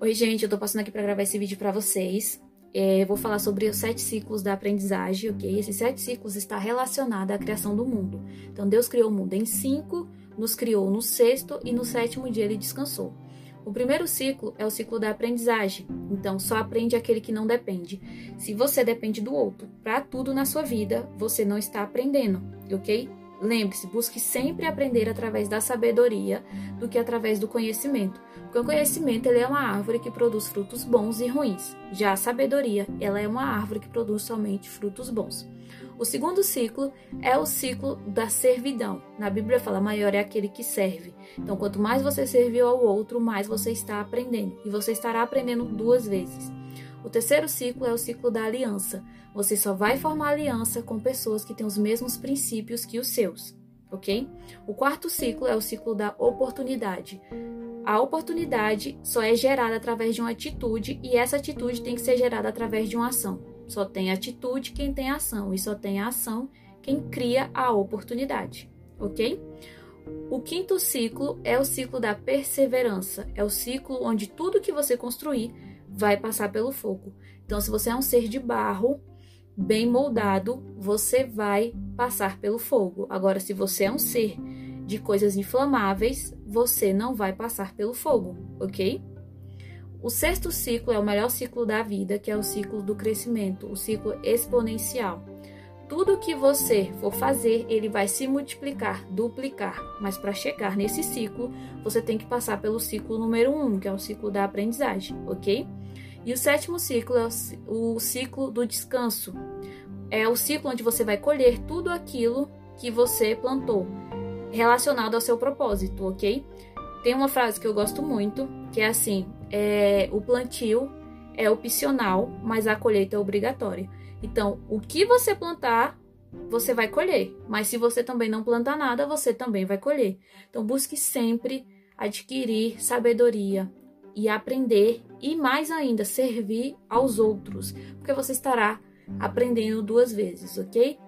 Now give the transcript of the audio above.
Oi, gente, eu tô passando aqui para gravar esse vídeo para vocês. É, vou falar sobre os sete ciclos da aprendizagem, ok? Esses sete ciclos está relacionado à criação do mundo. Então, Deus criou o mundo em cinco, nos criou no sexto e no sétimo dia ele descansou. O primeiro ciclo é o ciclo da aprendizagem. Então, só aprende aquele que não depende. Se você depende do outro para tudo na sua vida, você não está aprendendo, ok? Lembre-se, busque sempre aprender através da sabedoria do que através do conhecimento, porque o conhecimento ele é uma árvore que produz frutos bons e ruins. Já a sabedoria, ela é uma árvore que produz somente frutos bons. O segundo ciclo é o ciclo da servidão. Na Bíblia fala: maior é aquele que serve. Então, quanto mais você serviu ao outro, mais você está aprendendo. E você estará aprendendo duas vezes. O terceiro ciclo é o ciclo da aliança. Você só vai formar aliança com pessoas que têm os mesmos princípios que os seus, ok? O quarto ciclo é o ciclo da oportunidade. A oportunidade só é gerada através de uma atitude e essa atitude tem que ser gerada através de uma ação. Só tem atitude quem tem ação e só tem ação quem cria a oportunidade, ok? O quinto ciclo é o ciclo da perseverança. É o ciclo onde tudo que você construir vai passar pelo fogo. Então, se você é um ser de barro, bem moldado, você vai passar pelo fogo. Agora, se você é um ser de coisas inflamáveis, você não vai passar pelo fogo, ok? O sexto ciclo é o melhor ciclo da vida, que é o ciclo do crescimento, o ciclo exponencial. Tudo que você for fazer, ele vai se multiplicar, duplicar. Mas para chegar nesse ciclo, você tem que passar pelo ciclo número um, que é o ciclo da aprendizagem, ok? E o sétimo ciclo é o ciclo do descanso. É o ciclo onde você vai colher tudo aquilo que você plantou, relacionado ao seu propósito, ok? Tem uma frase que eu gosto muito, que é assim: é, o plantio é opcional, mas a colheita é obrigatória. Então, o que você plantar, você vai colher. Mas se você também não plantar nada, você também vai colher. Então, busque sempre adquirir sabedoria, e aprender e mais ainda servir aos outros, porque você estará aprendendo duas vezes, ok?